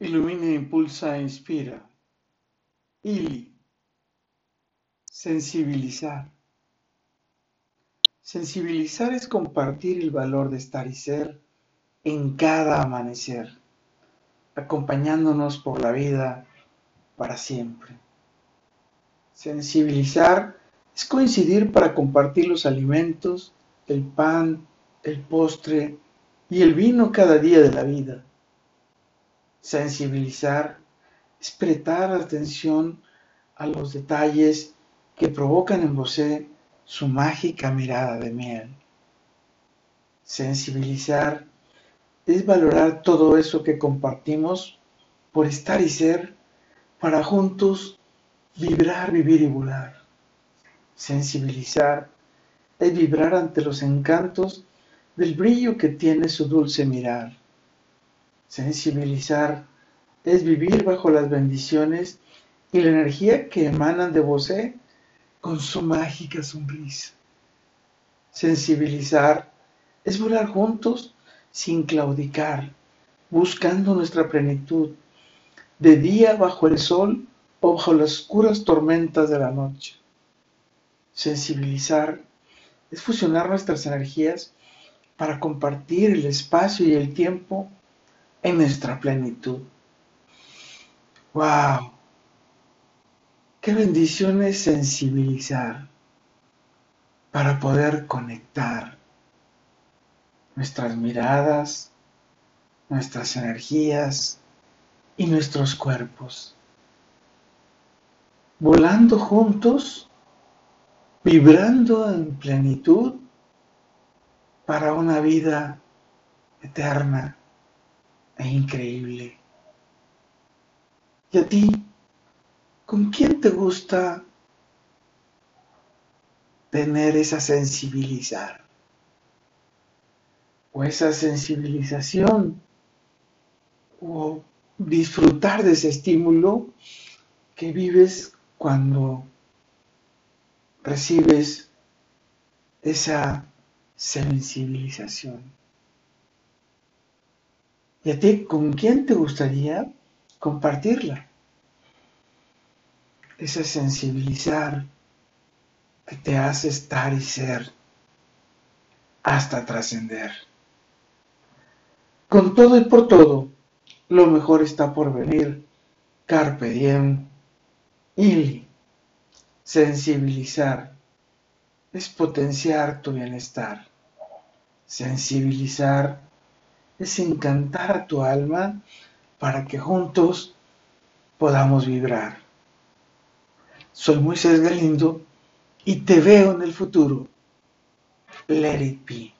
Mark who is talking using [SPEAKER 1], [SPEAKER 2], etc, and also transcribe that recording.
[SPEAKER 1] Ilumina, impulsa, inspira. Ili. Sensibilizar. Sensibilizar es compartir el valor de estar y ser en cada amanecer, acompañándonos por la vida para siempre. Sensibilizar es coincidir para compartir los alimentos, el pan, el postre y el vino cada día de la vida sensibilizar, es prestar atención a los detalles que provocan en vos su mágica mirada de miel. Sensibilizar es valorar todo eso que compartimos por estar y ser para juntos vibrar, vivir y volar. Sensibilizar es vibrar ante los encantos del brillo que tiene su dulce mirar. Sensibilizar es vivir bajo las bendiciones y la energía que emanan de vos con su mágica sonrisa. Sensibilizar es volar juntos sin claudicar, buscando nuestra plenitud, de día bajo el sol o bajo las oscuras tormentas de la noche. Sensibilizar es fusionar nuestras energías para compartir el espacio y el tiempo en nuestra plenitud. ¡Wow! Qué bendición es sensibilizar para poder conectar nuestras miradas, nuestras energías y nuestros cuerpos. Volando juntos, vibrando en plenitud para una vida eterna es increíble. ¿Y a ti? ¿Con quién te gusta tener esa sensibilizar? O esa sensibilización o disfrutar de ese estímulo que vives cuando recibes esa sensibilización. ¿Y a ti con quién te gustaría compartirla? Ese sensibilizar que te hace estar y ser hasta trascender. Con todo y por todo, lo mejor está por venir. Carpe diem. Ili. Sensibilizar es potenciar tu bienestar. Sensibilizar es encantar a tu alma para que juntos podamos vibrar. Soy Moisés Galindo y te veo en el futuro. Let it be.